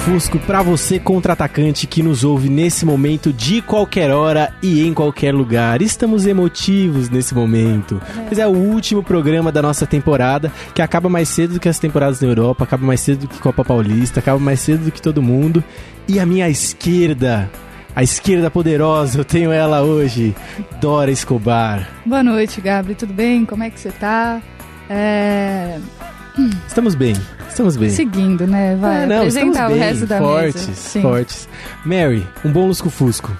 Lusco-fusco pra você contra-atacante que nos ouve nesse momento de qualquer hora e em qualquer lugar. Estamos emotivos nesse momento. Mas é o último programa da nossa temporada, que acaba mais cedo do que as temporadas na Europa, acaba mais cedo do que Copa Paulista, acaba mais cedo do que todo mundo. E a minha esquerda, a esquerda poderosa, eu tenho ela hoje, Dora Escobar. Boa noite, Gabi. Tudo bem? Como é que você tá? É... Estamos bem, estamos bem. Seguindo, né? Vai Ah, não, estamos apresentar o bem, resto da fortes, mesa. Sim. fortes. Mary, um bom lusco-fusco.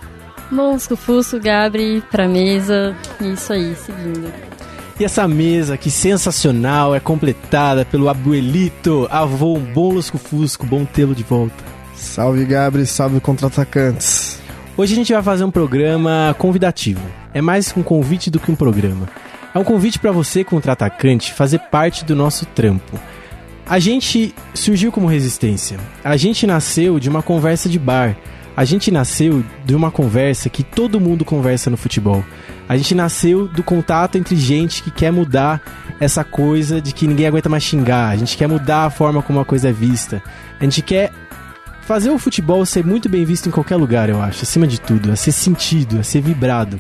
Mosco, Fusco, Gabri, pra mesa. Isso aí, seguindo. E essa mesa, que sensacional, é completada pelo abuelito, avô, um bom lusco-fusco, bom tê-lo de volta. Salve Gabri, salve contra-atacantes. Hoje a gente vai fazer um programa convidativo. É mais um convite do que um programa. É um convite para você, contra-atacante, fazer parte do nosso trampo. A gente surgiu como resistência. A gente nasceu de uma conversa de bar. A gente nasceu de uma conversa que todo mundo conversa no futebol. A gente nasceu do contato entre gente que quer mudar essa coisa de que ninguém aguenta mais xingar. A gente quer mudar a forma como a coisa é vista. A gente quer fazer o futebol ser muito bem visto em qualquer lugar, eu acho, acima de tudo, a ser sentido, a ser vibrado.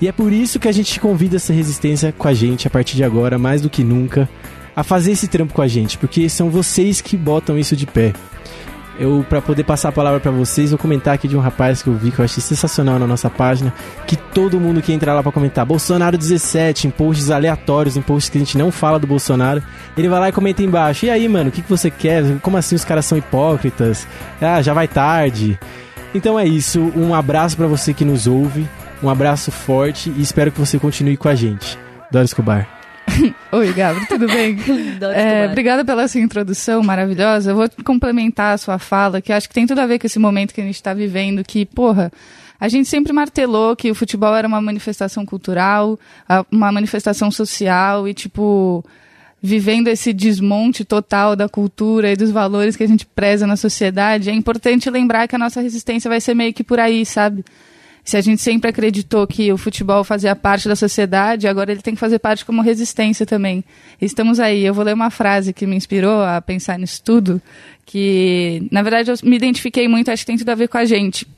E é por isso que a gente convida essa resistência com a gente a partir de agora, mais do que nunca, a fazer esse trampo com a gente, porque são vocês que botam isso de pé. Eu, para poder passar a palavra para vocês, vou comentar aqui de um rapaz que eu vi que eu achei sensacional na nossa página, que todo mundo que entrar lá para comentar Bolsonaro 17, em posts aleatórios, em posts que a gente não fala do Bolsonaro, ele vai lá e comenta embaixo. E aí, mano, o que, que você quer? Como assim os caras são hipócritas? Ah, já vai tarde. Então é isso, um abraço para você que nos ouve, um abraço forte e espero que você continue com a gente. Dora Escobar. Oi, Gabi, tudo bem? Dora É, obrigada pela sua introdução maravilhosa. Eu vou complementar a sua fala, que acho que tem tudo a ver com esse momento que a gente está vivendo, que, porra, a gente sempre martelou que o futebol era uma manifestação cultural, uma manifestação social e, tipo, vivendo esse desmonte total da cultura e dos valores que a gente preza na sociedade, é importante lembrar que a nossa resistência vai ser meio que por aí, sabe? Se a gente sempre acreditou que o futebol fazia parte da sociedade, agora ele tem que fazer parte como resistência também. Estamos aí. Eu vou ler uma frase que me inspirou a pensar nisso tudo, que, na verdade, eu me identifiquei muito, acho que tem tudo a ver com a gente.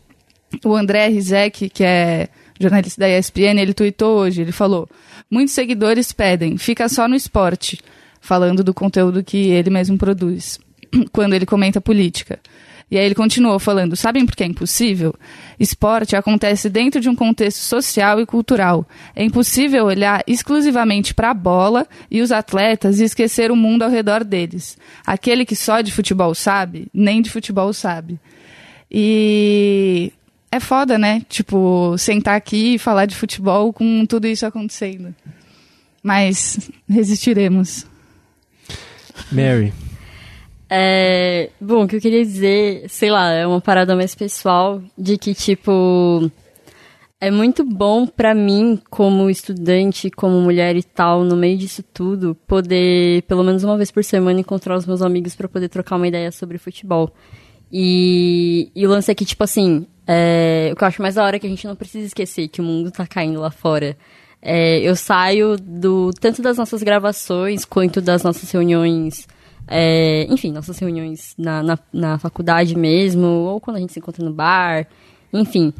O André Rizek, que é jornalista da ESPN, ele tweetou hoje, ele falou, muitos seguidores pedem, fica só no esporte, falando do conteúdo que ele mesmo produz, quando ele comenta política. E aí ele continuou falando: sabem por que é impossível? Esporte acontece dentro de um contexto social e cultural. É impossível olhar exclusivamente para a bola e os atletas e esquecer o mundo ao redor deles. Aquele que só de futebol sabe, nem de futebol sabe. E é foda, né? Tipo, sentar aqui e falar de futebol com tudo isso acontecendo. Mas resistiremos. Mary. É, bom, o que eu queria dizer, sei lá, é uma parada mais pessoal de que, tipo, é muito bom pra mim, como estudante, como mulher e tal, no meio disso tudo, poder, pelo menos uma vez por semana, encontrar os meus amigos pra poder trocar uma ideia sobre futebol. E, e o lance é que, tipo assim, é, o que eu acho mais da hora é que a gente não precisa esquecer que o mundo tá caindo lá fora. É, eu saio do tanto das nossas gravações quanto das nossas reuniões é, enfim, nossas reuniões na, na, na faculdade mesmo, ou quando a gente se encontra no bar, enfim,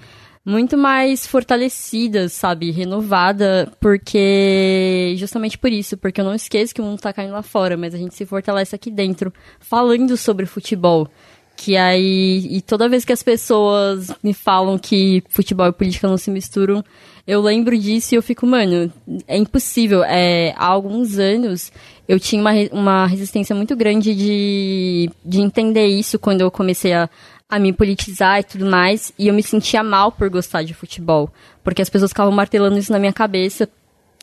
muito mais fortalecida, sabe, renovada, porque justamente por isso, porque eu não esqueço que o mundo tá caindo lá fora, mas a gente se fortalece aqui dentro, falando sobre futebol. Que aí, e toda vez que as pessoas me falam que futebol e política não se misturam, eu lembro disso e eu fico, mano, é impossível. É, há alguns anos eu tinha uma, uma resistência muito grande de, de entender isso quando eu comecei a, a me politizar e tudo mais, e eu me sentia mal por gostar de futebol, porque as pessoas ficavam martelando isso na minha cabeça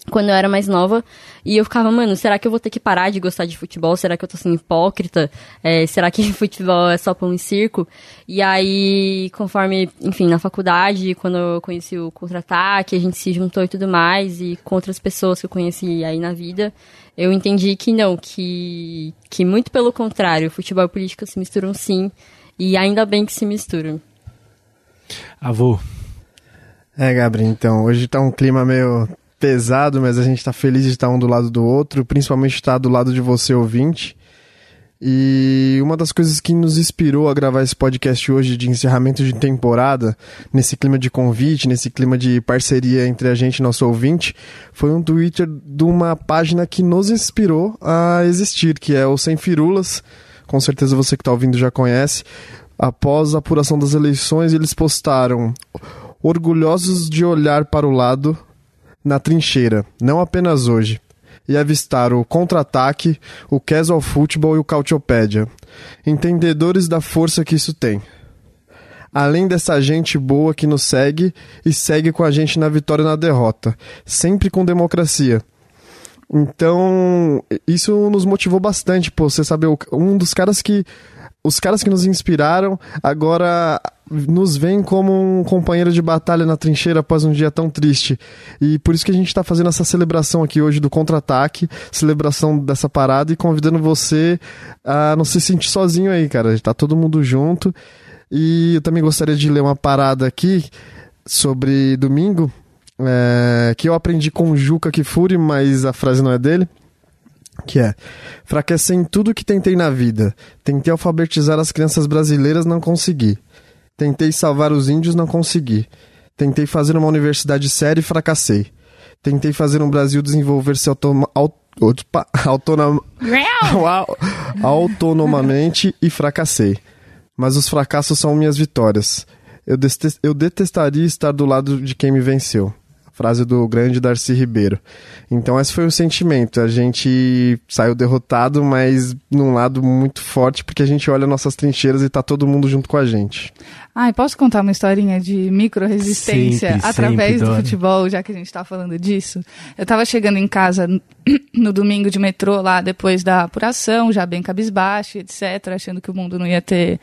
quando eu era mais nova. E eu ficava, mano, será que eu vou ter que parar de gostar de futebol? Será que eu tô sendo hipócrita? É, será que futebol é só pão e circo? E aí, conforme, enfim, na faculdade, quando eu conheci o Contra-Ataque, a gente se juntou e tudo mais, e com outras pessoas que eu conheci aí na vida, eu entendi que não, que, que muito pelo contrário, futebol e política se misturam sim, e ainda bem que se misturam. Avô. É, Gabriel, então, hoje tá um clima meio pesado, mas a gente está feliz de estar um do lado do outro, principalmente estar do lado de você, ouvinte. E uma das coisas que nos inspirou a gravar esse podcast hoje de encerramento de temporada, nesse clima de convite, nesse clima de parceria entre a gente e nosso ouvinte, foi um Twitter de uma página que nos inspirou a existir, que é o Sem Firulas. Com certeza você que está ouvindo já conhece. Após a apuração das eleições, eles postaram orgulhosos de olhar para o lado na trincheira, não apenas hoje, e avistar o contra-ataque, o casual football e o cautiopédia, entendedores da força que isso tem. Além dessa gente boa que nos segue e segue com a gente na vitória e na derrota, sempre com democracia. Então, isso nos motivou bastante, pô, você sabe, um dos caras que os caras que nos inspiraram agora nos veem como um companheiro de batalha na trincheira após um dia tão triste. E por isso que a gente está fazendo essa celebração aqui hoje do contra-ataque, celebração dessa parada e convidando você a não se sentir sozinho aí, cara. Tá todo mundo junto. E eu também gostaria de ler uma parada aqui sobre domingo, é, que eu aprendi com o Juca Kifuri, mas a frase não é dele que é fraquecei em tudo que tentei na vida. Tentei alfabetizar as crianças brasileiras, não consegui. Tentei salvar os índios, não consegui. Tentei fazer uma universidade séria e fracassei. Tentei fazer um Brasil desenvolver-se automa, autonom, autonomamente e fracassei. Mas os fracassos são minhas vitórias. Eu, eu detestaria estar do lado de quem me venceu. Frase do grande Darcy Ribeiro. Então, esse foi o sentimento. A gente saiu derrotado, mas num lado muito forte, porque a gente olha nossas trincheiras e tá todo mundo junto com a gente. Ai, posso contar uma historinha de micro-resistência Sempre, através sempre, do futebol, já que a gente tá falando disso? Eu tava chegando em casa no domingo de metrô lá, depois da apuração, já bem cabisbaixo, etc., achando que o mundo não ia ter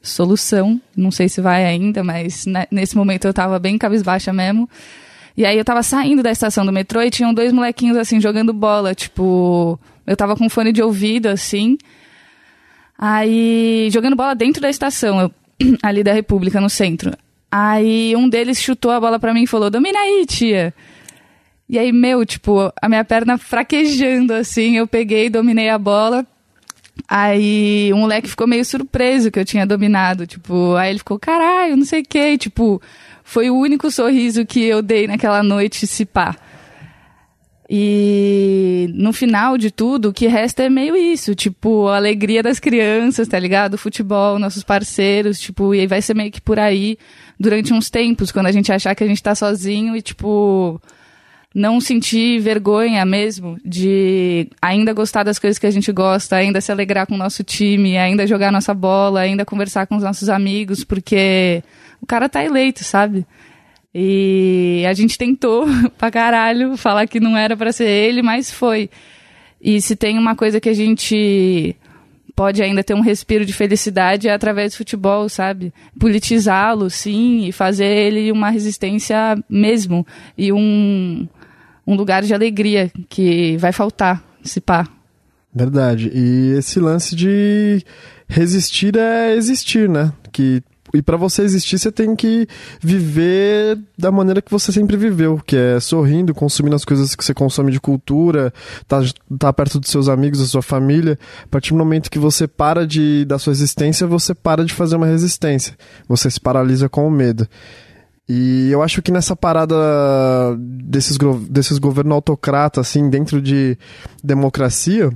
solução. Não sei se vai ainda, mas nesse momento eu tava bem cabisbaixa mesmo. E aí eu tava saindo da estação do metrô e tinham dois molequinhos assim jogando bola, tipo, eu tava com fone de ouvido assim. Aí jogando bola dentro da estação, eu, ali da República no centro. Aí um deles chutou a bola pra mim e falou: "Domina aí, tia". E aí, meu, tipo, a minha perna fraquejando assim, eu peguei, dominei a bola. Aí o moleque ficou meio surpreso que eu tinha dominado, tipo, aí ele ficou, caralho, não sei o que, tipo, foi o único sorriso que eu dei naquela noite, se pá. E no final de tudo, o que resta é meio isso, tipo, a alegria das crianças, tá ligado? O futebol, nossos parceiros, tipo, e vai ser meio que por aí durante uns tempos, quando a gente achar que a gente tá sozinho e, tipo, não sentir vergonha mesmo de ainda gostar das coisas que a gente gosta, ainda se alegrar com o nosso time, ainda jogar nossa bola, ainda conversar com os nossos amigos, porque o cara tá eleito, sabe? E a gente tentou pra caralho falar que não era para ser ele, mas foi. E se tem uma coisa que a gente pode ainda ter um respiro de felicidade é através do futebol, sabe? Politizá-lo, sim, e fazer ele uma resistência mesmo. E um, um lugar de alegria que vai faltar, se pá. Verdade. E esse lance de resistir é existir, né? Que e para você existir, você tem que viver da maneira que você sempre viveu, que é sorrindo, consumindo as coisas que você consome de cultura, tá, tá perto dos seus amigos, da sua família. A partir do momento que você para de da sua existência, você para de fazer uma resistência. Você se paralisa com o medo. E eu acho que nessa parada desses, desses governos autocratas, assim, dentro de democracia,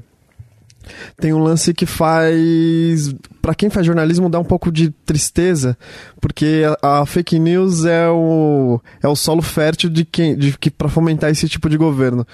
tem um lance que faz para quem faz jornalismo dá um pouco de tristeza, porque a, a, fake news é o, é o solo fértil de quem de, que para fomentar esse tipo de governo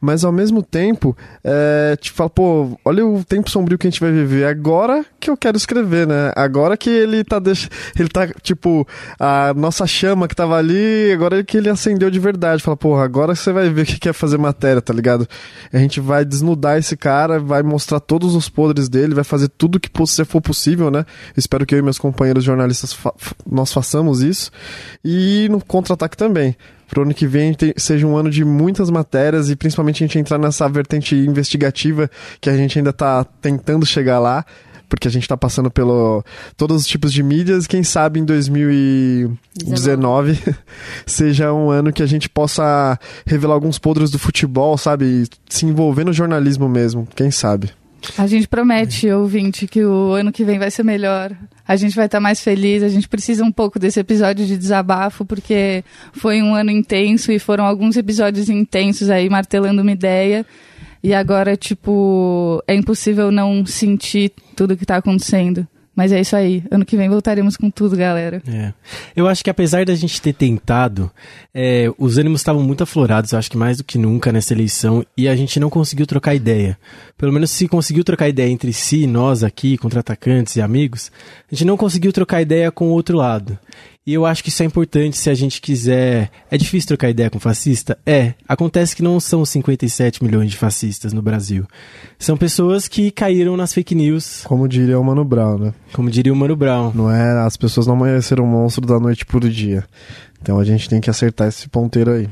mas ao mesmo tempo, é, te fala, pô, olha o tempo sombrio que a gente vai viver. Agora que eu quero escrever, né? Agora que ele tá, deix... ele tá, tipo, a nossa chama que tava ali, agora que ele acendeu de verdade. Fala, pô, agora você vai ver o que é fazer matéria, tá ligado? A gente vai desnudar esse cara, vai mostrar todos os podres dele, vai fazer tudo que for possível, né? Espero que eu e meus companheiros jornalistas fa nós façamos isso. E no contra-ataque também pro ano que vem seja um ano de muitas matérias e principalmente a gente entrar nessa vertente investigativa que a gente ainda tá tentando chegar lá porque a gente está passando pelo todos os tipos de mídias. Quem sabe em 2019 seja um ano que a gente possa revelar alguns podres do futebol, sabe? Se envolver no jornalismo mesmo. Quem sabe? A gente promete, ouvinte, que o ano que vem vai ser melhor. A gente vai estar tá mais feliz. A gente precisa um pouco desse episódio de desabafo, porque foi um ano intenso e foram alguns episódios intensos aí, martelando uma ideia. E agora, tipo, é impossível não sentir tudo que está acontecendo. Mas é isso aí. Ano que vem voltaremos com tudo, galera. É. Eu acho que apesar da gente ter tentado, é, os ânimos estavam muito aflorados, eu acho que mais do que nunca nessa eleição, e a gente não conseguiu trocar ideia. Pelo menos se conseguiu trocar ideia entre si, nós aqui, contra-atacantes e amigos, a gente não conseguiu trocar ideia com o outro lado. E eu acho que isso é importante se a gente quiser. É difícil trocar ideia com fascista? É. Acontece que não são 57 milhões de fascistas no Brasil. São pessoas que caíram nas fake news. Como diria o Mano Brown, né? Como diria o Mano Brown. Não é. As pessoas não amanheceram monstro da noite por dia. Então a gente tem que acertar esse ponteiro aí.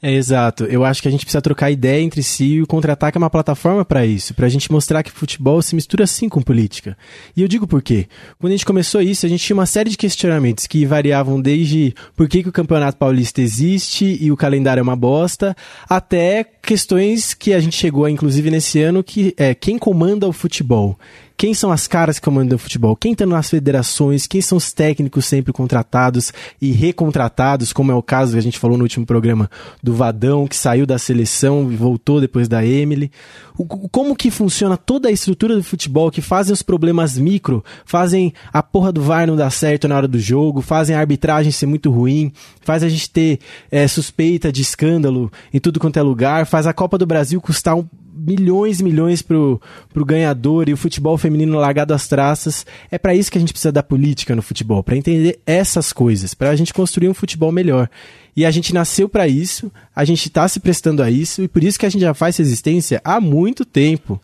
É, exato. Eu acho que a gente precisa trocar ideia entre si e o contra-ataque é uma plataforma para isso, para a gente mostrar que futebol se mistura sim com política. E eu digo por quê. Quando a gente começou isso, a gente tinha uma série de questionamentos que variavam desde por que, que o Campeonato Paulista existe e o calendário é uma bosta, até questões que a gente chegou inclusive nesse ano, que é quem comanda o futebol. Quem são as caras que comandam o futebol, quem está nas federações, quem são os técnicos sempre contratados e recontratados, como é o caso que a gente falou no último programa do Vadão, que saiu da seleção e voltou depois da Emily. O, como que funciona toda a estrutura do futebol, que fazem os problemas micro, fazem a porra do VAR não dar certo na hora do jogo, fazem a arbitragem ser muito ruim, faz a gente ter é, suspeita de escândalo em tudo quanto é lugar, faz a Copa do Brasil custar um milhões e milhões pro, pro ganhador e o futebol feminino largado às traças. É para isso que a gente precisa da política no futebol, para entender essas coisas, para a gente construir um futebol melhor. E a gente nasceu para isso, a gente está se prestando a isso e por isso que a gente já faz resistência há muito tempo.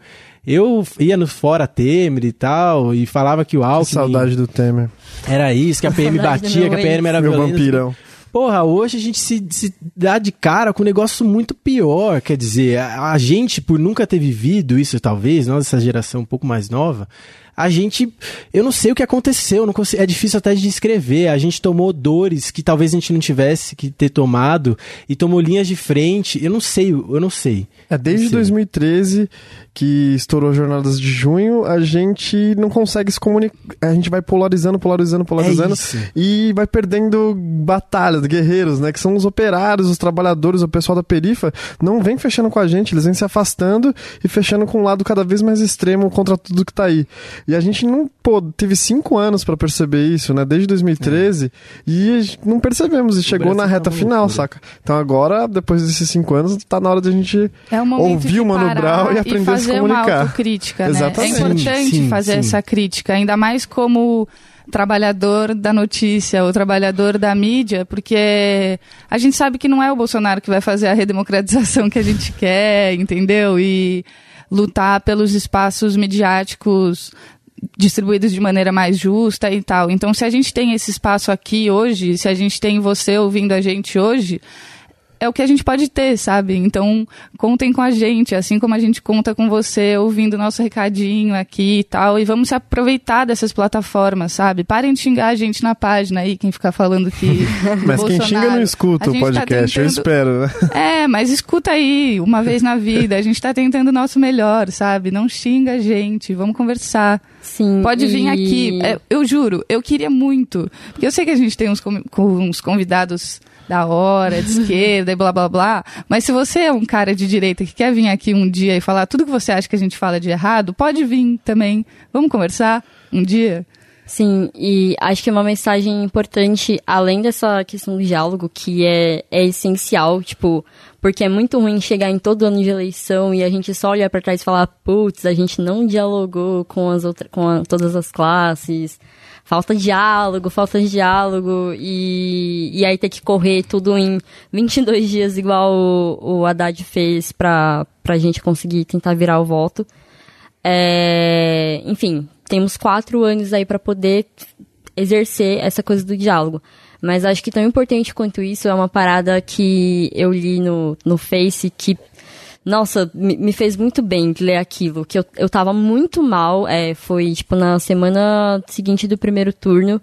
Eu ia no Fora Temer e tal, e falava que o Alckmin... Que saudade do Temer. Era isso, que a PM batia, que a PM era Meu violenta. vampirão. Porra, hoje a gente se, se dá de cara com um negócio muito pior. Quer dizer, a, a gente, por nunca ter vivido isso, talvez, nós, essa geração um pouco mais nova, a gente. Eu não sei o que aconteceu, não consigo, é difícil até de descrever. A gente tomou dores que talvez a gente não tivesse que ter tomado e tomou linhas de frente. Eu não sei, eu não sei. É, desde 2013 que estourou Jornadas de Junho, a gente não consegue se comunicar. A gente vai polarizando, polarizando, polarizando é e vai perdendo batalhas, guerreiros, né? Que são os operários, os trabalhadores, o pessoal da perifa, não vem fechando com a gente, eles vêm se afastando e fechando com um lado cada vez mais extremo contra tudo que tá aí. E a gente não, pô, teve cinco anos para perceber isso, né? Desde 2013, é. e não percebemos, e chegou na reta final, loucura. saca? Então agora, depois desses cinco anos, tá na hora de a gente é ouvir o Mano Brown e aprender a se comunicar. Uma autocrítica, né? Exatamente. É importante sim, fazer sim. essa crítica, ainda mais como trabalhador da notícia ou trabalhador da mídia, porque a gente sabe que não é o Bolsonaro que vai fazer a redemocratização que a gente quer, entendeu? E lutar pelos espaços midiáticos distribuídos de maneira mais justa e tal. Então, se a gente tem esse espaço aqui hoje, se a gente tem você ouvindo a gente hoje, é o que a gente pode ter, sabe? Então, contem com a gente, assim como a gente conta com você, ouvindo nosso recadinho aqui e tal. E vamos se aproveitar dessas plataformas, sabe? Parem de xingar a gente na página aí, quem ficar falando que. mas Bolsonaro, quem xinga não escuta o tá podcast, tá tentando... eu espero, né? É, mas escuta aí, uma vez na vida. A gente tá tentando o nosso melhor, sabe? Não xinga a gente, vamos conversar. Sim. Pode vir e... aqui. É, eu juro, eu queria muito. Porque eu sei que a gente tem uns, uns convidados da hora, de esquerda. e blá blá blá. Mas se você é um cara de direita que quer vir aqui um dia e falar tudo que você acha que a gente fala de errado, pode vir também. Vamos conversar um dia? Sim, e acho que é uma mensagem importante, além dessa questão do diálogo, que é, é essencial, tipo, porque é muito ruim chegar em todo ano de eleição e a gente só olhar para trás e falar, putz, a gente não dialogou com as outras, com a, todas as classes, falta diálogo, falta diálogo, e, e aí ter que correr tudo em 22 dias, igual o, o Haddad fez pra, pra gente conseguir tentar virar o voto. É, enfim, temos quatro anos aí para poder exercer essa coisa do diálogo. Mas acho que tão importante quanto isso é uma parada que eu li no, no Face que, nossa, me, fez muito bem ler aquilo. Que eu, eu tava muito mal, é, foi tipo na semana seguinte do primeiro turno.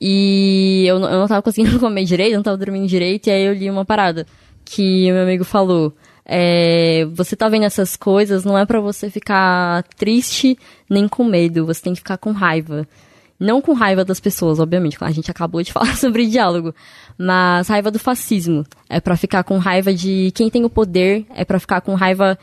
E eu, eu não tava conseguindo comer direito, não tava dormindo direito, e aí eu li uma parada que meu amigo falou. É, você tá vendo essas coisas, não é para você ficar triste nem com medo, você tem que ficar com raiva. Não com raiva das pessoas, obviamente, a gente acabou de falar sobre diálogo, mas raiva do fascismo. É para ficar com raiva de quem tem o poder, é para ficar com raiva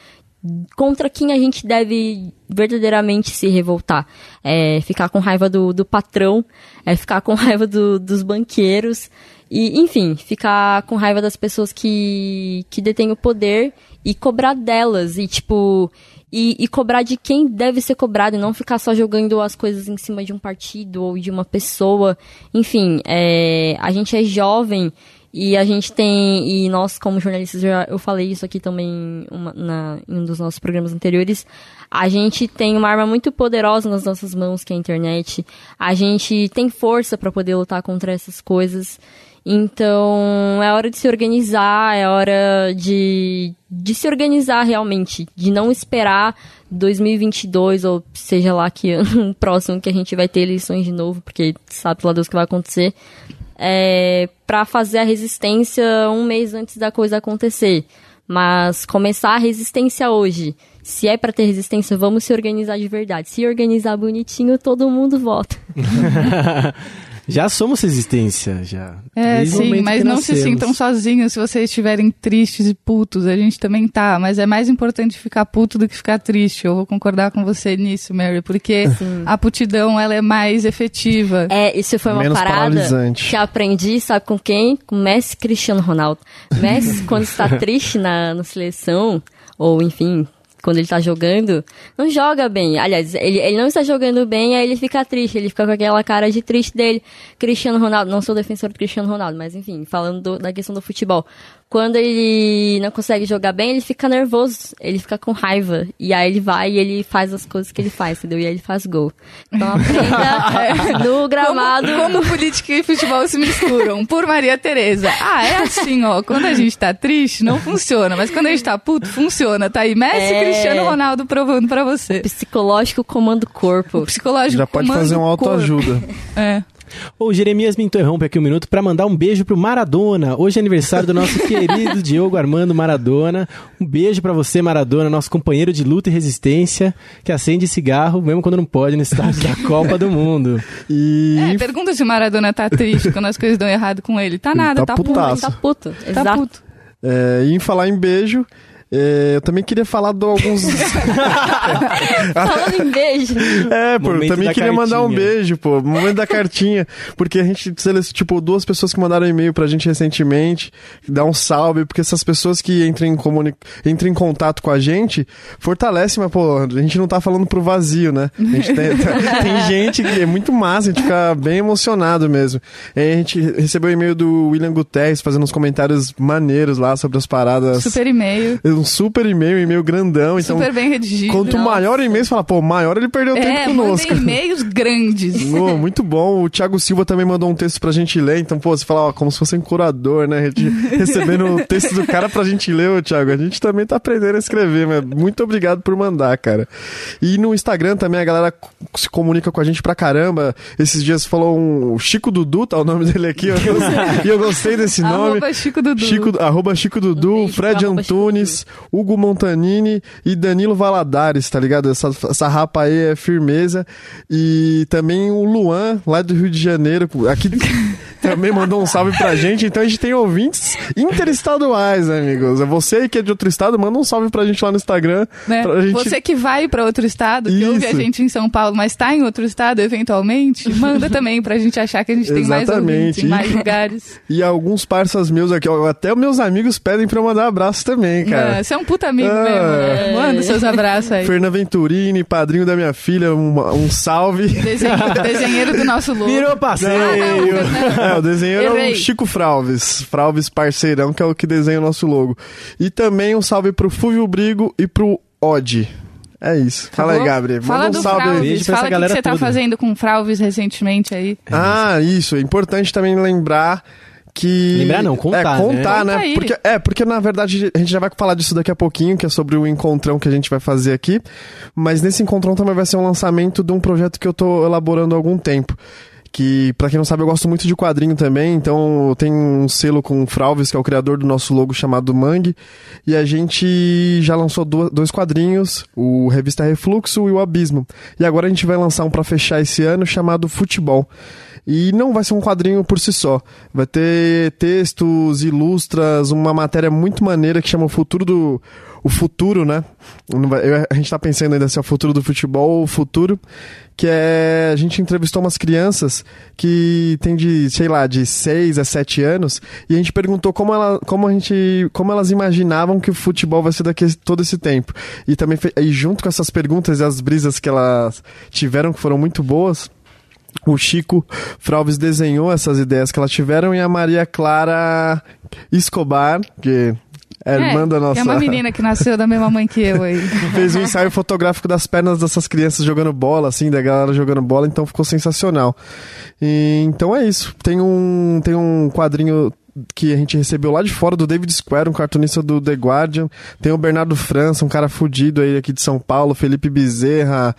contra quem a gente deve verdadeiramente se revoltar. É ficar com raiva do, do patrão, é ficar com raiva do, dos banqueiros, e, enfim, ficar com raiva das pessoas que, que detêm o poder e cobrar delas. E, tipo, e, e, cobrar de quem deve ser cobrado e não ficar só jogando as coisas em cima de um partido ou de uma pessoa. Enfim, é, a gente é jovem e a gente tem, e nós como jornalistas, já, eu falei isso aqui também uma, na, em um dos nossos programas anteriores, a gente tem uma arma muito poderosa nas nossas mãos, que é a internet. A gente tem força para poder lutar contra essas coisas. Então, é hora de se organizar, é hora de, de se organizar realmente, de não esperar 2022 ou seja lá que ano próximo que a gente vai ter eleições de novo, porque sabe lá Deus o que vai acontecer, é, para fazer a resistência um mês antes da coisa acontecer. Mas começar a resistência hoje. Se é para ter resistência, vamos se organizar de verdade. Se organizar bonitinho, todo mundo vota. Já somos resistência, já. É, sim, mas não se sintam sozinhos se vocês estiverem tristes e putos. A gente também tá, mas é mais importante ficar puto do que ficar triste. Eu vou concordar com você nisso, Mary, porque sim. a putidão, ela é mais efetiva. É, isso foi uma Menos parada que aprendi, sabe com quem? Com Messi Cristiano Ronaldo. Messi, quando está triste na, na seleção, ou enfim, quando ele tá jogando, não joga bem. Aliás, ele, ele não está jogando bem, aí ele fica triste, ele fica com aquela cara de triste dele. Cristiano Ronaldo, não sou defensor do Cristiano Ronaldo, mas enfim, falando do, da questão do futebol. Quando ele não consegue jogar bem, ele fica nervoso, ele fica com raiva. E aí ele vai e ele faz as coisas que ele faz, entendeu? E aí ele faz gol. Então aprenda no gramado. Como, como política e futebol se misturam, por Maria Tereza. Ah, é assim, ó. Quando a gente tá triste, não funciona. Mas quando a gente tá puto, funciona. Tá aí Messi e é... Cristiano Ronaldo provando pra você. O psicológico comanda o corpo. O psicológico Já pode fazer uma autoajuda. é. O Jeremias me interrompe aqui um minuto para mandar um beijo pro Maradona. Hoje é aniversário do nosso querido Diogo Armando Maradona. Um beijo para você, Maradona, nosso companheiro de luta e resistência, que acende cigarro mesmo quando não pode nesse estádio da Copa do Mundo. E... É, pergunta se o Maradona tá triste quando as coisas dão errado com ele. Tá nada, tá, tá puto. Tá puto, tá exato. Tá puto. É, e em falar em beijo, eu também queria falar de alguns. Falando em beijo. É, pô, eu também queria cartinha. mandar um beijo, pô. Momento da cartinha. Porque a gente selecionou, tipo, duas pessoas que mandaram e-mail pra gente recentemente, dá um salve, porque essas pessoas que entram em, comuni... entram em contato com a gente, fortalece, mas, pô, a gente não tá falando pro vazio, né? A gente tem, tem gente que é muito massa, a gente fica bem emocionado mesmo. E a gente recebeu o e-mail do William Guterres fazendo uns comentários maneiros lá sobre as paradas. Super e-mail um super e-mail, e-mail grandão. Então, super bem redigido. Quanto Nossa. maior o e-mail, você fala, pô, maior ele perdeu é, tempo conosco. e-mails grandes. Muito bom. O Thiago Silva também mandou um texto pra gente ler. Então, pô, você fala, ó, como se fosse um curador, né? Recebendo o texto do cara pra gente ler, ô, Thiago. A gente também tá aprendendo a escrever, mas muito obrigado por mandar, cara. E no Instagram também a galera se comunica com a gente pra caramba. Esses dias falou um Chico Dudu, tá o nome dele aqui. E eu, eu, gostei desse nome. Arroba Chico Dudu. Chico, arroba Chico Dudu, um Fred Antunes, Hugo Montanha Giannini e Danilo Valadares, tá ligado? Essa, essa rapa aí é firmeza. E também o Luan, lá do Rio de Janeiro. Aqui também mandou um salve pra gente. Então a gente tem ouvintes interestaduais, amigos. É você que é de outro estado, manda um salve pra gente lá no Instagram. Né? Gente... Você que vai pra outro estado, que ouve a Isso. gente em São Paulo, mas tá em outro estado eventualmente, manda também pra gente achar que a gente tem mais ouvintes Exatamente. em mais lugares. E alguns parças meus aqui, até meus amigos pedem pra eu mandar abraço também, cara. Ah, Você é um puta amigo Ah. mesmo, né? Manda seus abraços aí. Ferna Venturini, padrinho da minha filha, um, um salve. Desenho- desenheiro do nosso logo. Virou passeio. É, o desenheiro é o. Chico Fralves. Fralves parceirão, que é o que desenha o nosso logo. E também um salve pro Fúvio Brigo e pro Odd. É isso. Fala aí, Bom, Gabriel. Fala Manda um do salve aí. Fralves. Fala o que você tá toda. fazendo com o Fralves recentemente aí. Ah, isso. É importante também lembrar que. Lembrar não, contar, É, né? contar, né? Conta aí. Porque, é, porque na verdade a gente já vai falar disso daqui a pouquinho, que é sobre o encontrão que a gente vai fazer aqui. Mas nesse encontrão também vai ser um lançamento de um projeto que eu tô elaborando há algum tempo. Que, pra quem não sabe, eu gosto muito de quadrinho também, então tenho um selo com o Fralves, que é o criador do nosso logo chamado Mangue, e a gente já lançou dois quadrinhos, o Revista Refluxo e o Abismo. E agora a gente vai lançar um pra fechar esse ano chamado Futebol. E não vai ser um quadrinho por si só. Vai ter textos, ilustras, uma matéria muito maneira que chama o futuro do. O futuro, né? A gente tá pensando ainda se é o futuro do futebol ou o futuro. Que é. A gente entrevistou umas crianças que tem de, sei lá, de 6 a 7 anos. E a gente perguntou como, ela, como, a gente, como elas imaginavam que o futebol vai ser daqui todo esse tempo. E também, e junto com essas perguntas e as brisas que elas tiveram, que foram muito boas. O Chico Fralves desenhou essas ideias que elas tiveram e a Maria Clara Escobar, que é irmã da nossa. É uma menina que nasceu da mesma mãe que eu aí. Fez um ensaio fotográfico das pernas dessas crianças jogando bola, assim, da galera jogando bola, então ficou sensacional. E, então é isso. Tem um, tem um quadrinho que a gente recebeu lá de fora do David Square, um cartunista do The Guardian. Tem o Bernardo França, um cara fudido aí aqui de São Paulo, Felipe Bezerra,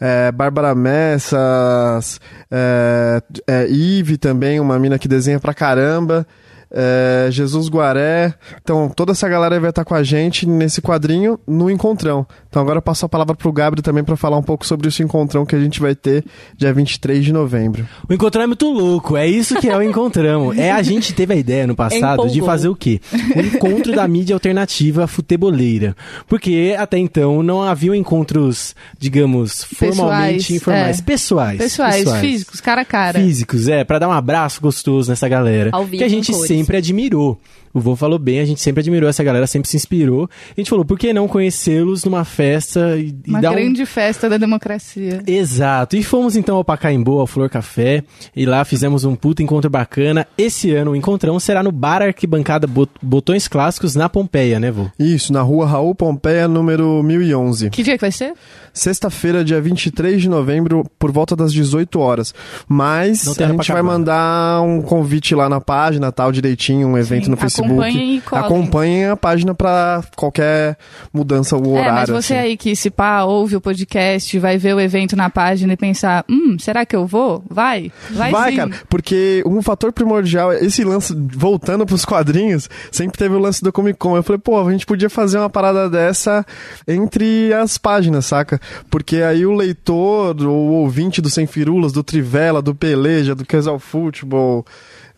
é, Bárbara Messas, é, é, Ive também, uma mina que desenha pra caramba. É, Jesus Guaré. Então, toda essa galera vai estar com a gente nesse quadrinho no Encontrão. Então, agora eu passo a palavra pro Gabriel também para falar um pouco sobre esse encontrão que a gente vai ter dia 23 de novembro. O Encontrão é muito louco, é isso que é o Encontrão. É a gente teve a ideia no passado de fazer o quê? O encontro da mídia alternativa futeboleira. Porque até então não haviam encontros, digamos, formalmente Pessoais, informais. é. Pessoais. Pessoais, físicos, cara a cara. Físicos, é, pra dar um abraço gostoso nessa galera. Ao vivo, que a gente em cores. Sempre admirou. O Vô falou bem, a gente sempre admirou essa galera, sempre se inspirou. A gente falou, por que não conhecê-los numa festa e, e Uma dar um grande festa da democracia. Exato. E fomos então ao Pacaembu, ao Flor Café, e lá fizemos um puta encontro bacana. Esse ano o encontrão será no Bar Arquibancada Bot- Botões Clássicos na Pompeia, né, vô? Isso, na rua Raul Pompeia, número 1011. Que dia que vai ser? Sexta-feira, dia 23 de novembro, por volta das 18 horas. Mas a gente vai mandar um convite lá na página, tal, direitinho, um evento Sim, no Facebook. Acompanhem e colhem. Acompanhem a página pra qualquer mudança, o horário. é, mas você assim. aí que se pá, ouve o podcast, vai ver o evento na página e pensar, hum, será que eu vou? Vai, vai, Vai, sim. cara, porque um fator primordial, esse lance, voltando pros quadrinhos, sempre teve o lance do Comic Con. Eu falei, pô, a gente podia fazer uma parada dessa entre as páginas, saca? Porque aí o leitor, o ouvinte do Sem Firulas, do Trivela, do Peleja, do Casal Futebol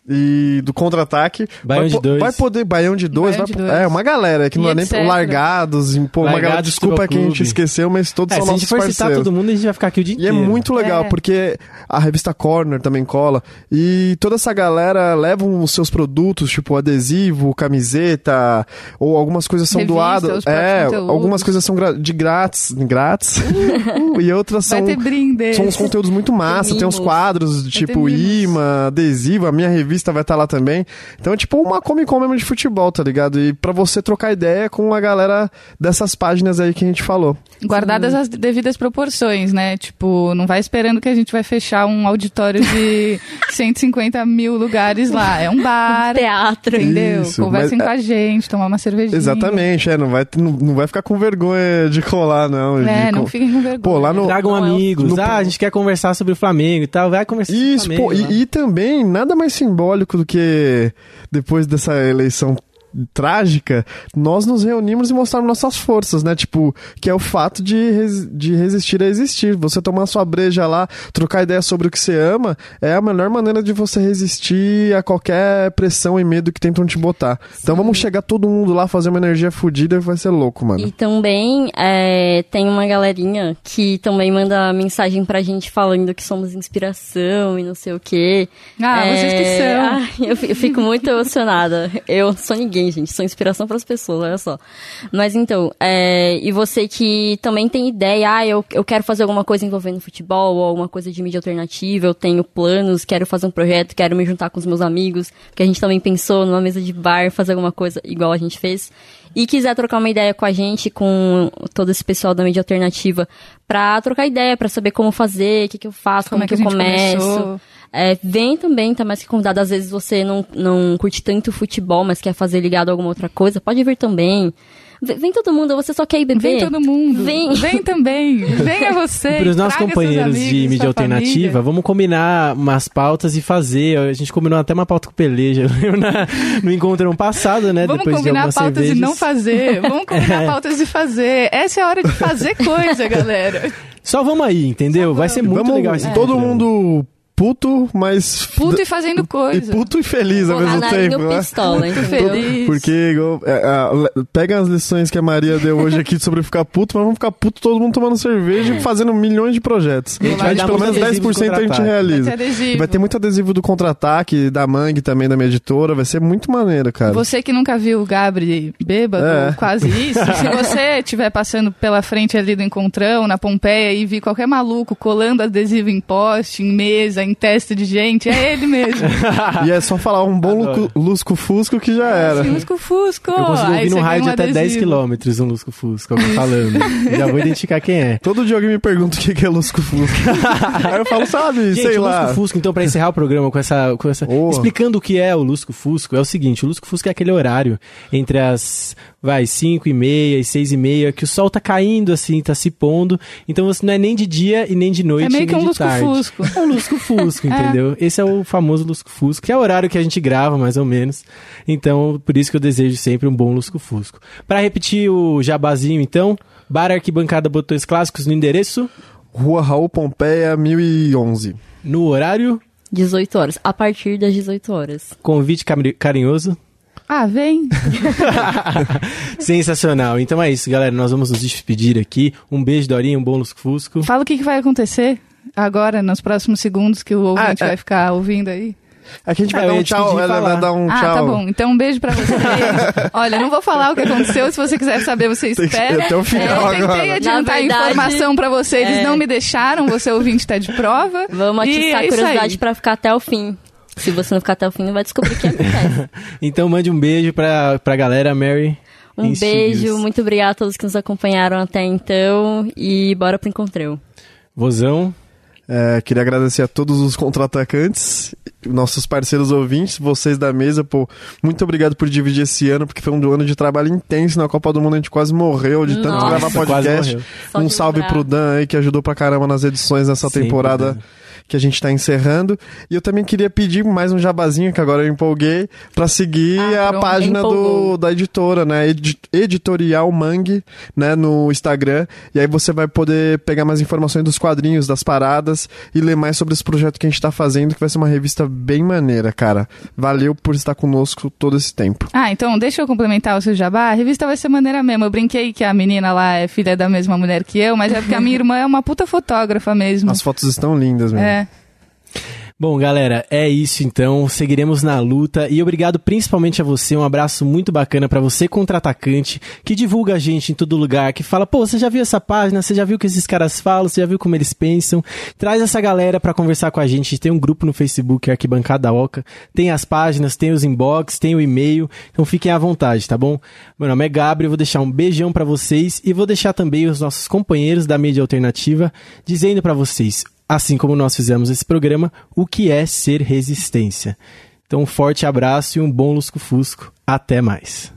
e do Contra-Ataque. Baião vai, de dois. vai poder, Baião de dois, Baião vai de dois. é uma galera que não E é nem etc. largados, e, pô, uma galera, Largados desculpa que a gente esqueceu, mas todos É, são se a gente nossos for citar parceiros. todo mundo, a gente vai ficar aqui o dia E é inteiro. muito legal, É. porque a revista Corner também cola. E toda essa galera leva os seus produtos, tipo adesivo, camiseta, ou algumas coisas são Revista, doadas. É, conteúdos. algumas coisas são de grátis. Grátis. Uh, e outras Vai são. ter brinde. São uns conteúdos muito massa, tem uns mimos. quadros tipo imã, adesivo, a minha revista vai estar lá também. Então é tipo uma Comic Con mesmo de futebol, tá ligado? E pra você trocar ideia com a galera dessas páginas aí que a gente falou. Guardadas as devidas proporções, né? Tipo, não vai esperando que a gente vai fechar um auditório de 150 mil lugares lá. É um bar. Teatro. Entendeu? Isso, Conversem mas- com a gente, tomar uma cervejinha. Exatamente, é, não vai, não, não vai ficar com vergonha de colar, não. É, de não co- fiquem com vergonha. Pô, lá no. Tragam Não, é amigos. no- Ah, a gente quer conversar sobre o Flamengo e tal. Vai conversar Isso, sobre o pô, Flamengo. lá. e, e também nada mais simbólico do que depois dessa eleição trágica, nós nos reunimos e mostramos nossas forças, né? Tipo, que é o fato de, res, de resistir a existir. Você tomar sua breja lá, trocar ideia sobre o que você ama, é a melhor maneira de você resistir a qualquer pressão e medo que tentam te botar. Sim. Então vamos chegar todo mundo lá, fazer uma energia fodida, vai ser louco, mano. E também é, tem uma galerinha que também manda mensagem pra gente falando que somos inspiração e não sei o quê. Ah, é... vocês que são. Ah, eu, eu fico muito emocionada. Eu sou ninguém, gente. Sou inspiração para as pessoas, olha só. Mas então, é... e você que também tem ideia, ah, eu, eu quero fazer alguma coisa envolvendo futebol ou alguma coisa de mídia alternativa, eu tenho planos, quero fazer um projeto, quero me juntar com os meus amigos, que a gente também pensou numa mesa de bar, fazer alguma coisa igual a gente fez e quiser trocar uma ideia com a gente, com todo esse pessoal da mídia alternativa, pra trocar ideia, pra saber como fazer, o que, que eu faço, como, como é que, eu começo. É, vem também, tá mais que convidado. Às vezes você não, não curte tanto futebol, mas quer fazer ligado a alguma outra coisa, pode vir também. Vem todo mundo, você só quer ir beber? Vem todo mundo. Vem. Vem também. Venha você. Para os nossos companheiros amigos, de mídia alternativa, família. vamos combinar umas pautas e fazer. A gente combinou até uma pauta com o Peleja no encontro passado, né? Vamos Depois combinar de pautas cervejas. e não fazer. Vamos combinar é. pautas e fazer. Essa é a hora de fazer coisa, galera. Só vamos aí, entendeu? Vai ser muito vamos, legal esse Todo mundo puto, mas. Puto e fazendo coisa. E puto e feliz ao mesmo tempo. Né? Pistola, puto feliz. Porque é, é, pega as lições que a Maria deu hoje aqui sobre ficar puto, mas vamos ficar puto todo mundo tomando cerveja e fazendo milhões de projetos. A gente, a gente pelo menos 10% a gente realiza. Vai, vai ter muito adesivo do contra-ataque, da Mangue também, da minha editora. Vai ser muito maneiro, cara. Você que nunca viu o Gabri bêbado, é. quase isso, se você estiver passando pela frente ali do encontrão, na Pompeia, e vir qualquer maluco colando adesivo em poste, em mesa, em teste de gente, é ele mesmo. e é só falar um bom lusco-fusco que já era. Lusco-fusco. Eu consigo ouvir no raio de até 10 km um lusco-fusco, alguém falando. já vou identificar quem é. Todo dia alguém me pergunta o que é lusco-fusco. Aí eu falo, sabe, gente, sei lá. lusco-fusco, então, pra encerrar o programa com essa... Com essa... Oh. Explicando o que é o lusco-fusco, é o seguinte, o lusco-fusco é aquele horário entre as vai, 5 e meia e 6 e meia, que o sol tá caindo assim, tá se pondo. Então você não é nem de dia e nem de noite, é meio que um lusco-fusco. É um lusco-fusco, entendeu? É. Esse é o famoso lusco-fusco, que é o horário que a gente grava, mais ou menos. Então, por isso que eu desejo sempre um bom lusco-fusco. Para repetir o jabazinho, então, Bar Arquibancada Botões Clássicos no endereço... Rua Raul Pompeia, 1011. No horário... 18 horas, a partir das 18 horas. Convite carinhoso. Ah, vem! Sensacional. Então é isso, galera. Nós vamos nos despedir aqui. Um beijo, Dorinha, um bom lusco-fusco. Fala o que, que vai acontecer agora, nos próximos segundos que o ouvinte ah, vai ficar ouvindo aí. Aqui a gente vai é, dar um tchau, ela vai dar um ah, tchau. Ah, tá bom. Então um beijo pra vocês. Olha, não vou falar o que aconteceu. Se você quiser saber, você espera. Até o final é, eu tentei adiantar verdade, informação pra você. Eles é... não me deixaram. Você ouvinte tá de prova. Vamos atiçar a curiosidade pra ficar até o fim. Se você não ficar até o fim, não vai descobrir o que acontece. então mande um beijo pra, pra galera, Mary. Um beijo, muito obrigado a todos que nos acompanharam até então e bora pro encontrão. Vozão. É, queria agradecer a todos os contra-atacantes, nossos parceiros ouvintes, vocês da mesa, pô, muito obrigado por dividir esse ano, porque foi um ano de trabalho intenso na Copa do Mundo, a gente quase morreu de tanto Nossa, gravar podcast. Um salve pro Dan aí que ajudou pra caramba nas edições dessa Sempre, temporada. Dan que a gente está encerrando. E eu também queria pedir mais um jabazinho, que agora eu empolguei, para seguir ah, a pronto, página do, da editora, né? Edi Editorial Mangue, né? No Instagram. E aí você vai poder pegar mais informações dos quadrinhos, das paradas e ler mais sobre esse projeto que a gente está fazendo, que vai ser uma revista bem maneira, cara. Valeu por estar conosco todo esse tempo. Ah, então deixa eu complementar o seu jabá. A revista vai ser maneira mesmo. Eu brinquei que a menina lá é filha da mesma mulher que eu, mas é porque a minha irmã é uma puta fotógrafa mesmo. As fotos estão lindas mesmo. É. Bom, galera, é isso então. Seguiremos na luta e obrigado principalmente a você. Um abraço muito bacana para você contra-atacante que divulga a gente em todo lugar, que fala: "Pô, você já viu essa página? Você já viu o que esses caras falam? Você já viu como eles pensam?". Traz essa galera para conversar com a gente. Tem um grupo no Facebook, Arquibancada Oca. Tem as páginas, tem os inbox, tem o e-mail. Então fiquem à vontade, tá bom? Meu nome é Gabriel, vou deixar um beijão para vocês e vou deixar também os nossos companheiros da mídia alternativa dizendo para vocês: assim como nós fizemos esse programa, o que é ser resistência. Então, um forte abraço e um bom lusco-fusco. Até mais.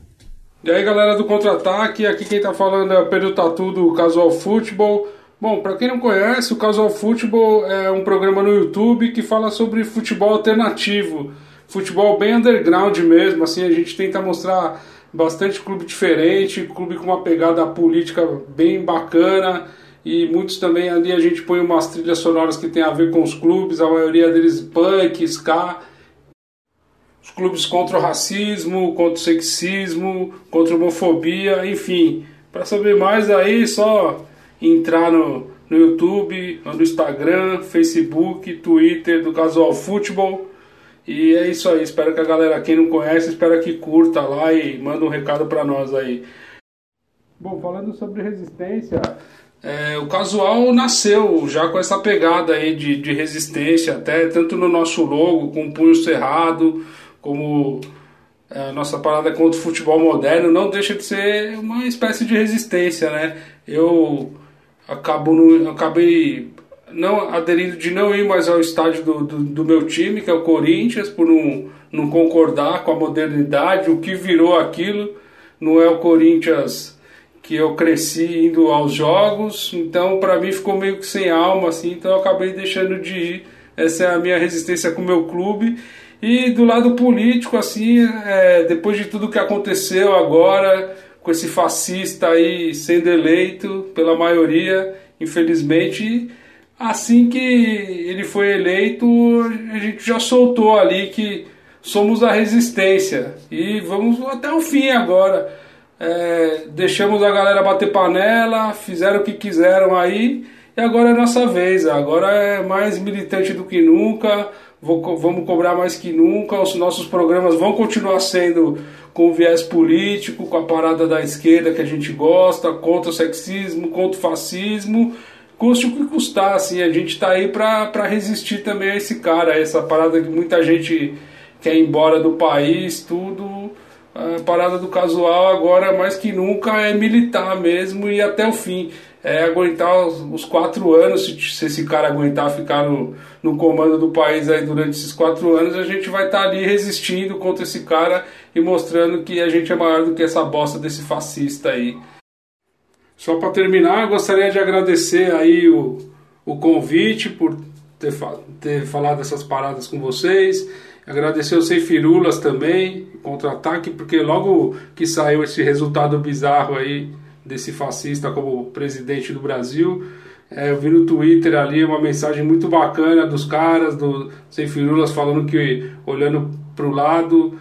E aí, galera do Contra-Ataque, aqui quem tá falando é o Pedro Tatu do Casual Futebol. Bom, para quem não conhece, o Casual Futebol é um programa no YouTube que fala sobre futebol alternativo. futebol bem underground mesmo, assim, a gente tenta mostrar bastante clube diferente, clube com uma pegada política bem bacana e muitos também ali a gente põe umas trilhas sonoras que tem a ver com os clubes, a maioria deles punk, ska, os clubes contra o racismo, contra o sexismo, contra a homofobia, enfim. Para saber mais aí, só entrar no, no YouTube, no Instagram, Facebook, Twitter do Casual Futebol. E é isso aí, espero que a galera, quem não conhece, espero que curta lá e manda um recado para nós aí. Bom, falando sobre resistência, é, o casual nasceu já com essa pegada aí de, de resistência, até tanto no nosso logo, com o punho cerrado, como é, a nossa parada contra o futebol moderno, não deixa de ser uma espécie de resistência, né? Eu acabo no, acabei não aderindo de não ir mais ao estádio do, do, do, meu time, que é o Corinthians, por não, não concordar com a modernidade, o que virou aquilo, não é o Corinthians que eu cresci indo aos jogos, então para mim ficou meio que sem alma, assim, então eu acabei deixando de ir. Essa é a minha resistência com o meu clube. E do lado político, assim, é, depois de tudo que aconteceu agora, com esse fascista aí sendo eleito pela maioria, infelizmente, assim que ele foi eleito, a gente já soltou ali que somos a resistência e vamos até o fim agora. É, deixamos a galera bater panela, fizeram o que quiseram aí e agora é nossa vez. Agora é mais militante do que nunca, vou, vamos cobrar mais que nunca. Os nossos programas vão continuar sendo com viés político, com a parada da esquerda que a gente gosta, contra o sexismo, contra o fascismo custe o que custar, assim, a gente tá aí para resistir também a esse cara, essa parada que muita gente quer ir embora do país, tudo. A parada do casual agora, mais que nunca, é militar mesmo e até o fim. É aguentar os, os quatro anos, se, se, esse cara aguentar ficar no, no comando do país aí durante esses quatro anos, a gente vai estar tá ali resistindo contra esse cara e mostrando que a gente é maior do que essa bosta desse fascista aí. Só para terminar, gostaria de agradecer aí o, o convite por ter, ter falado dessas paradas com vocês. Agradecer o Seifirulas também, contra-ataque, porque logo que saiu esse resultado bizarro aí desse fascista como presidente do Brasil, é, eu vi no Twitter ali uma mensagem muito bacana dos caras, do Seifirulas, falando que olhando para o lado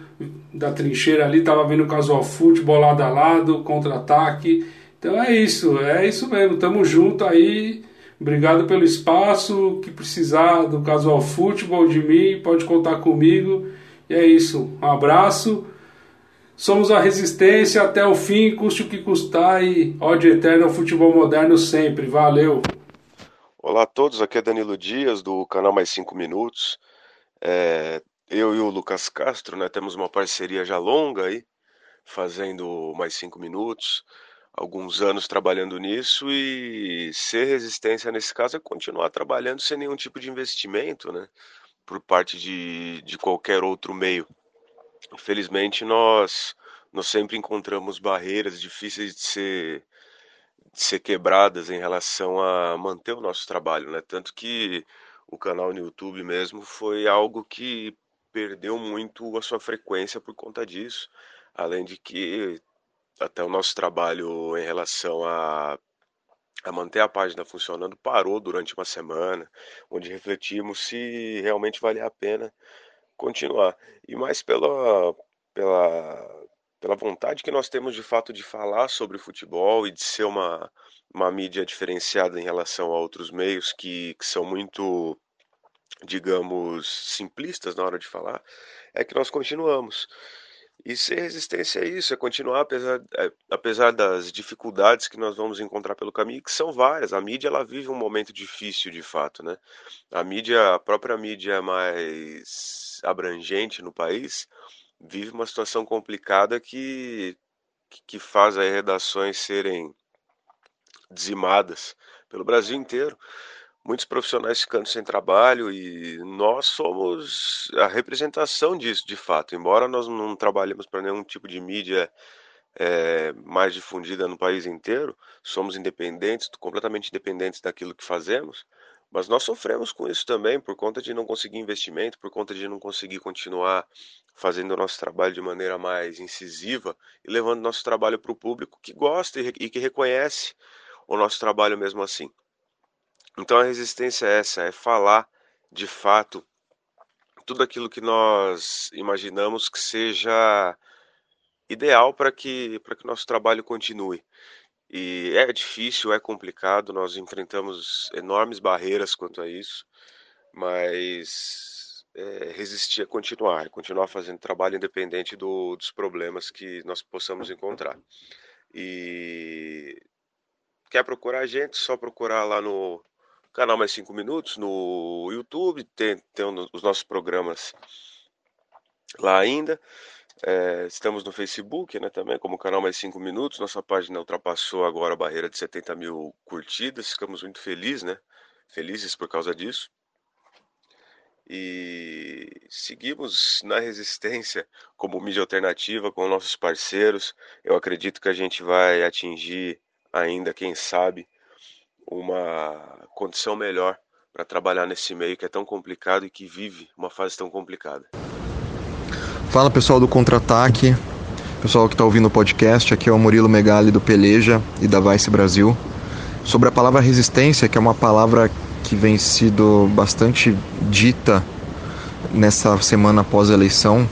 da trincheira ali, estava vendo o casual futebol lado a lado, contra-ataque então é isso, é isso mesmo. Tamo junto aí. Obrigado pelo espaço. Que precisar do Casual Futebol de mim, pode contar comigo. E é isso. Um abraço. Somos a resistência até o fim, custe o que custar e ódio eterno ao futebol moderno sempre. Valeu! Olá a todos, aqui é Danilo Dias do canal Mais 5 Minutos. É, eu e o Lucas Castro né, temos uma parceria já longa aí, fazendo Mais 5 Minutos alguns anos trabalhando nisso e ser resistência nesse caso é continuar trabalhando sem nenhum tipo de investimento, né? Por parte de, de qualquer outro meio. Infelizmente, nós, nós sempre encontramos barreiras difíceis de ser, de ser quebradas em relação a manter o nosso trabalho, né? Tanto que o canal no YouTube mesmo foi algo que perdeu muito a sua frequência por conta disso. Além de que até o nosso trabalho em relação a, a manter a página funcionando parou durante uma semana, onde refletimos se realmente valia a pena continuar. E mais pela, pela, pela vontade que nós temos de fato de falar sobre futebol e de ser uma, uma mídia diferenciada em relação a outros meios que, que são muito, digamos, simplistas na hora de falar, é que nós continuamos. E ser resistência é isso, é continuar apesar, é, apesar das dificuldades que nós vamos encontrar pelo caminho, que são várias. A mídia ela vive um momento difícil de fato, né? A mídia, a própria mídia mais abrangente no país, vive uma situação complicada que, que faz as redações serem dizimadas pelo Brasil inteiro muitos profissionais ficando sem trabalho e nós somos a representação disso de fato. Embora nós não trabalhemos para nenhum tipo de mídia é, mais difundida no país inteiro, somos independentes, completamente independentes daquilo que fazemos, Mas nós sofremos com isso também, por conta de não conseguir investimento, por conta de não conseguir continuar fazendo o nosso trabalho de maneira mais incisiva e levando nosso trabalho para o público que gosta e que reconhece o nosso trabalho mesmo assim. Então a resistência é essa, é falar de fato tudo aquilo que nós imaginamos que seja ideal para que para que nosso trabalho continue. E é difícil, é complicado, nós enfrentamos enormes barreiras quanto a isso, mas é, resistir a continuar, continuar fazendo trabalho independente do, dos problemas que nós possamos encontrar. E quer procurar a gente, só procurar lá no canal Mais 5 Minutos, no YouTube, tem, tem os nossos programas lá ainda. É, estamos no Facebook, né, também, como canal Mais 5 Minutos. Nossa página ultrapassou agora a barreira de 70 mil curtidas. Ficamos muito felizes, né? Felizes por causa disso. E seguimos na resistência como mídia alternativa com nossos parceiros. Eu acredito que a gente vai atingir ainda, quem sabe, uma condição melhor para trabalhar nesse meio que é tão complicado e que vive uma fase tão complicada. Fala pessoal do Contra-Ataque, pessoal que está ouvindo o podcast, aqui é o Murilo Megali do Peleja e da Vice Brasil. Sobre a palavra resistência, que é uma palavra que vem sido bastante dita nessa semana após a eleição,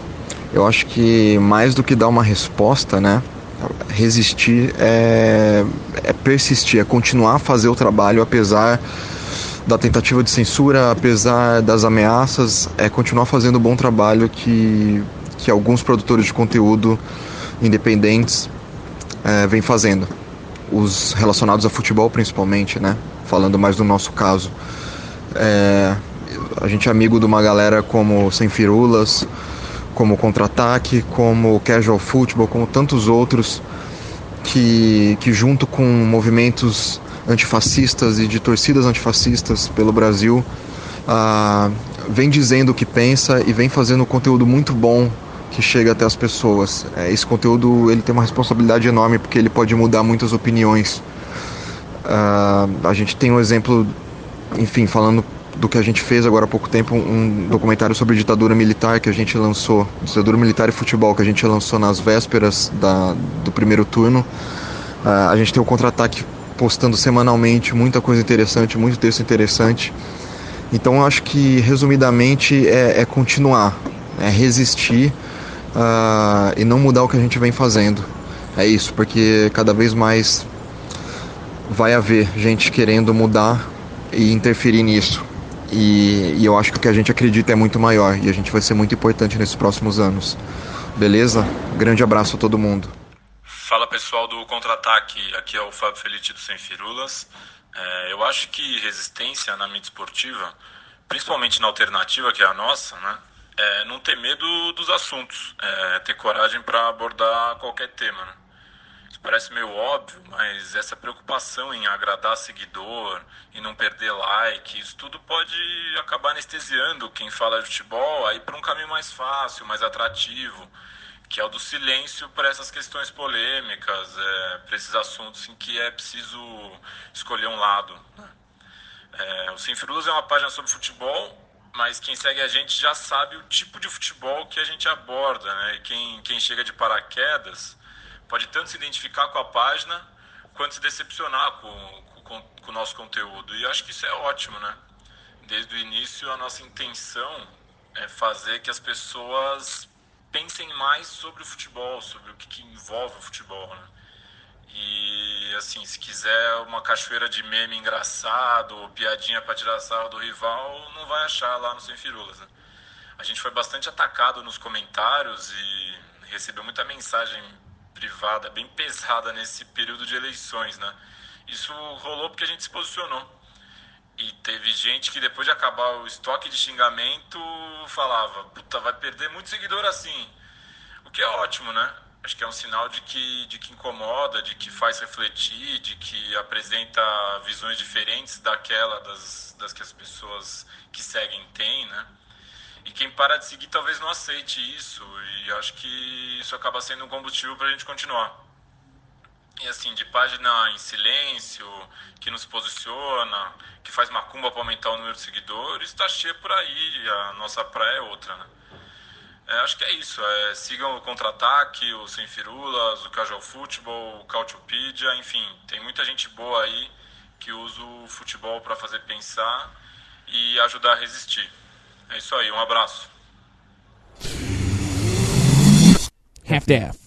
eu acho que mais do que dar uma resposta, né? Resistir é, é persistir, é continuar a fazer o trabalho apesar da tentativa de censura, apesar das ameaças, é continuar fazendo o bom trabalho que que alguns produtores de conteúdo independentes é, vêm fazendo. Os relacionados a futebol, principalmente, né? Falando mais do nosso caso. É, a gente é amigo de uma galera como Sem Firulas, como Contra-Ataque, como Casual Football, como tantos outros que, que junto com movimentos antifascistas e de torcidas antifascistas pelo Brasil, ah, vem dizendo o que pensa e vem fazendo conteúdo muito bom que chega até as pessoas. É, esse conteúdo ele tem uma responsabilidade enorme porque ele pode mudar muitas opiniões. Uh, a gente tem um exemplo, enfim, falando do que a gente fez agora há pouco tempo, um documentário sobre ditadura militar que a gente lançou, ditadura militar e futebol, que a gente lançou nas vésperas da, do primeiro turno. Uh, a gente tem o contra-ataque postando semanalmente muita coisa interessante, muito texto interessante. Então eu acho que resumidamente é, é continuar, é resistir uh, e não mudar o que a gente vem fazendo. É isso, porque cada vez mais vai haver gente querendo mudar e interferir nisso. E, e, eu acho que o que a gente acredita é muito maior e a gente vai ser muito importante nesses próximos anos. Beleza? Grande abraço a todo mundo. Fala pessoal do Contra-Ataque, aqui é o Fábio Felite do Sem Firulas. É, eu acho que resistência na mídia esportiva, principalmente na alternativa, que é a nossa, né? é não ter medo dos assuntos, é ter coragem para abordar qualquer tema. Né? Parece meio óbvio, mas essa preocupação em agradar seguidor e não perder like, isso tudo pode acabar anestesiando quem fala de futebol aí para um caminho mais fácil, mais atrativo, que é o do silêncio para essas questões polêmicas, é, para esses assuntos em que é preciso escolher um lado. Né? É, o Sem Firulas é uma página sobre futebol mas quem segue a gente já sabe o tipo de futebol que a gente aborda, né? Quem, quem chega de paraquedas pode tanto se identificar com a página quanto se decepcionar com, com, com o nosso conteúdo. E eu acho que isso é ótimo, né? Desde o início, a nossa intenção é fazer que as pessoas pensem mais sobre o futebol, sobre o que, que envolve o futebol, né? E assim, se quiser uma cachoeira de meme engraçado, ou piadinha para tirar sarro do rival, não vai achar lá no Sem Firulas. Né? A gente foi bastante atacado nos comentários e recebeu muita mensagem privada bem pesada nesse período de eleições, né? Isso rolou porque a gente se posicionou. E teve gente que depois de acabar o estoque de xingamento falava, puta, vai perder muito seguidor assim. O que é ótimo, né? acho que é um sinal de que, de que incomoda, de que faz refletir, de que apresenta visões diferentes daquela das, das que as pessoas que seguem têm, né? E quem para de seguir talvez não aceite isso, e acho que isso acaba sendo um combustível para a gente continuar. e assim, de página em silêncio, que nos posiciona, que faz macumba para aumentar o número de seguidores, está cheia por aí, a nossa praia é outra, né? É, acho que é isso. É, sigam o Contra-Ataque, o Sem Firulas, o Casual Futebol, o Cautiopedia, enfim, tem muita gente boa aí que usa o futebol para fazer pensar e ajudar a resistir. É isso aí, um abraço. Half-Death.